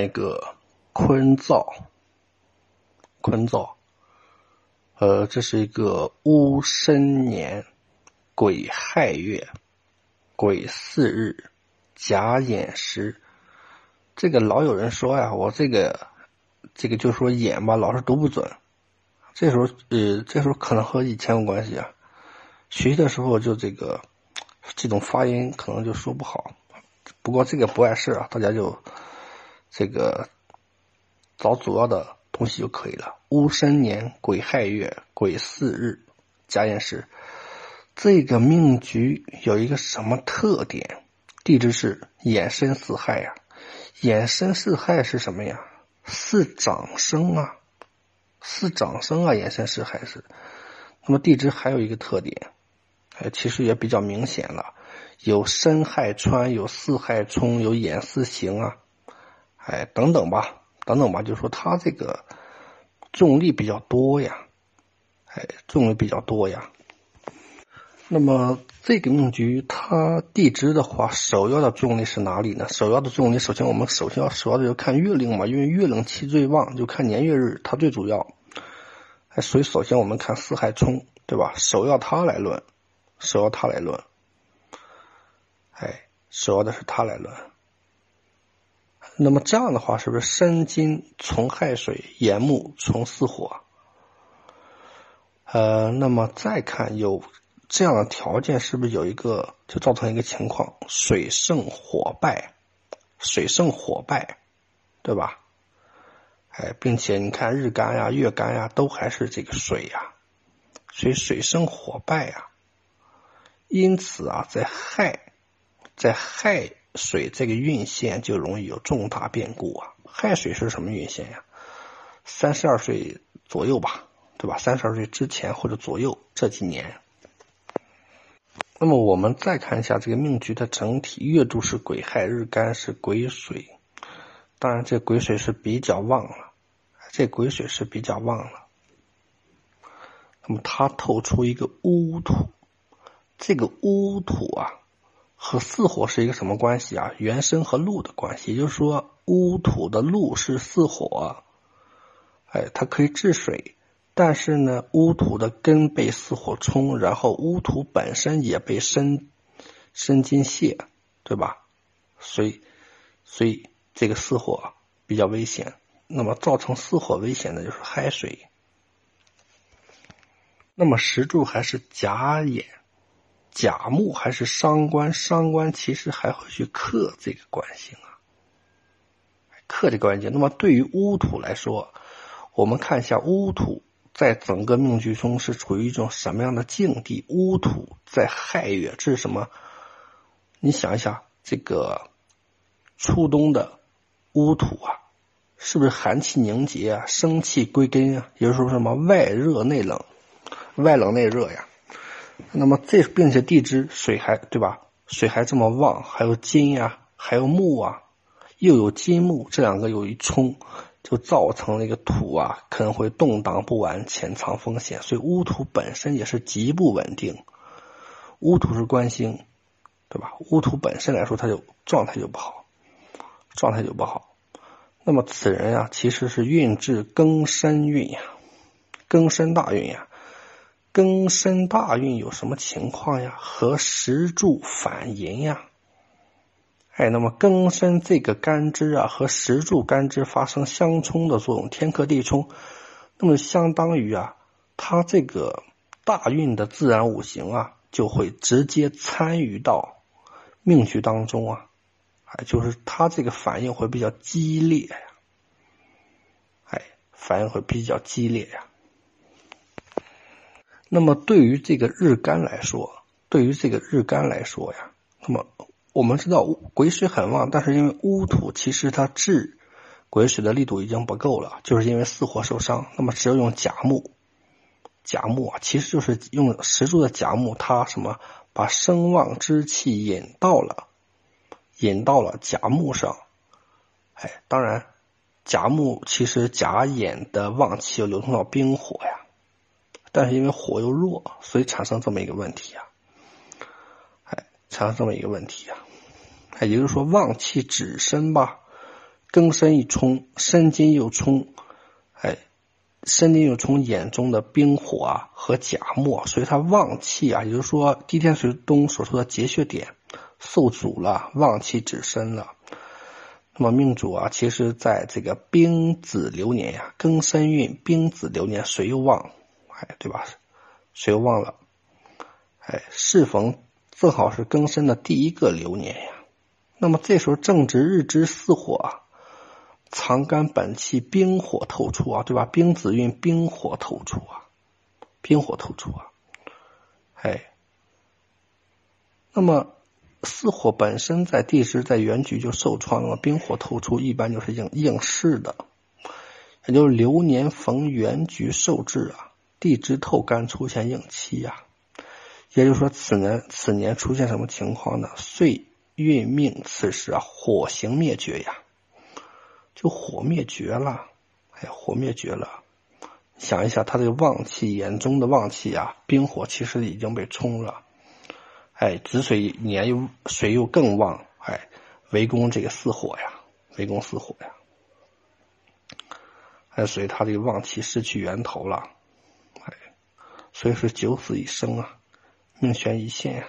一个坤燥，坤燥，呃，这是一个戊申年癸亥月癸巳日甲寅时。这个老有人说呀，我这个这个就说眼吧，老是读不准。这时候，呃，这时候可能和以前有关系啊。学习的时候就这个这种发音可能就说不好。不过这个不碍事啊，大家就这个找主要的东西就可以了。戊申年癸亥月癸巳日甲寅时，这个命局有一个什么特点？地支是寅申巳亥呀。寅申巳亥是什么呀？是长生啊，是长生啊，寅申巳亥是。那么地支还有一个特点，哎，其实也比较明显了，有申亥穿，有巳亥冲，有寅巳行啊，哎，等等吧，等等吧，就说它这个重力比较多呀，哎，重力比较多呀。那么这个命局，它地支的话，首要的重力是哪里呢？首要的重力，首先我们首先要首要的就看月令嘛，因为月令气最旺，就看年月日，它最主要。哎，所以首先我们看四害冲，对吧？首要它来论，首要它来论。哎，首要的是它来论。那么这样的话，是不是申金从亥水，寅木从巳火？呃，那么再看有。这样的条件是不是有一个就造成一个情况，水胜火败，水胜火败，对吧？哎，并且你看日干呀、月干呀，都还是这个水呀，所以水生火败呀。因此啊，在亥，在亥水这个运线就容易有重大变故啊。亥水是什么运线呀？三十二岁左右吧，对吧？三十二岁之前或者左右这几年。那么我们再看一下这个命局的整体，月柱是癸亥，日干是癸水，当然这癸水是比较旺了，这癸水是比较旺了。那么它透出一个乌土，这个乌土啊和巳火是一个什么关系啊？元生和禄的关系，也就是说乌土的禄是巳火，哎，它可以治水。但是呢，乌土的根被巳火冲，然后乌土本身也被申申金泄，对吧？所以，所以这个巳火比较危险。那么造成巳火危险的就是亥水。那么石柱还是甲寅，甲木还是伤官，伤官其实还会去克这个官星啊，克这个关键。那么对于乌土来说，我们看一下乌土。在整个命局中是处于一种什么样的境地？乌土在亥月，这是什么？你想一想，这个初冬的乌土啊，是不是寒气凝结啊，生气归根啊？也就是说什么外热内冷，外冷内热呀？那么这并且地支水还对吧？水还这么旺，还有金呀，还有木啊，又有金木这两个有一冲。就造成了一个土啊，可能会动荡不安，潜藏风险。所以乌土本身也是极不稳定。乌土是官星，对吧？乌土本身来说，它就状态就不好，状态就不好。那么此人呀，其实是运至庚申运呀，庚申大运呀。庚申大运有什么情况呀？和石柱反寅呀。哎，那么庚申这个干支啊，和石柱干支发生相冲的作用，天克地冲，那么相当于啊，它这个大运的自然五行啊，就会直接参与到命局当中啊，哎，就是它这个反应会比较激烈呀，哎，反应会比较激烈呀。那么对于这个日干来说，对于这个日干来说呀，那么。我们知道癸水很旺，但是因为乌土其实它治癸水的力度已经不够了，就是因为巳火受伤。那么只有用甲木，甲木啊，其实就是用石柱的甲木，它什么把声旺之气引到了，引到了甲木上。哎，当然甲木其实甲寅的旺气又流通到冰火呀，但是因为火又弱，所以产生这么一个问题啊。哎产生这么一个问题啊，也就是说，旺气止身吧，庚申一冲，申金又冲，哎，申金又冲眼中的冰火啊和甲木，所以他旺气啊，也就是说地天水东所说的结穴点受阻了，旺气止身了。那么命主啊，其实在这个丙子流年呀，庚申运丙子流年水又旺，哎，对吧？谁又旺了，哎，适逢正好是庚申的第一个流年呀。那么这时候正值日支巳火啊，藏干本气，冰火透出啊，对吧？冰子运冰火透出啊，冰火透出啊，哎，那么。巳火本身在地支在原局就受创，那么冰火透出一般就是应应试的，也就是流年逢原局受制啊，地支透干出现应期呀，也就是说此年此年出现什么情况呢？岁运命此时啊，火行灭绝呀，就火灭绝了，哎，火灭绝了。想一下，他这个旺气眼中的旺气啊，冰火其实已经被冲了。哎，子水年又水又更旺，哎，围攻这个巳火呀，围攻巳火呀，哎，所以他这个旺气失去源头了，所以是九死一生啊，命悬一线啊。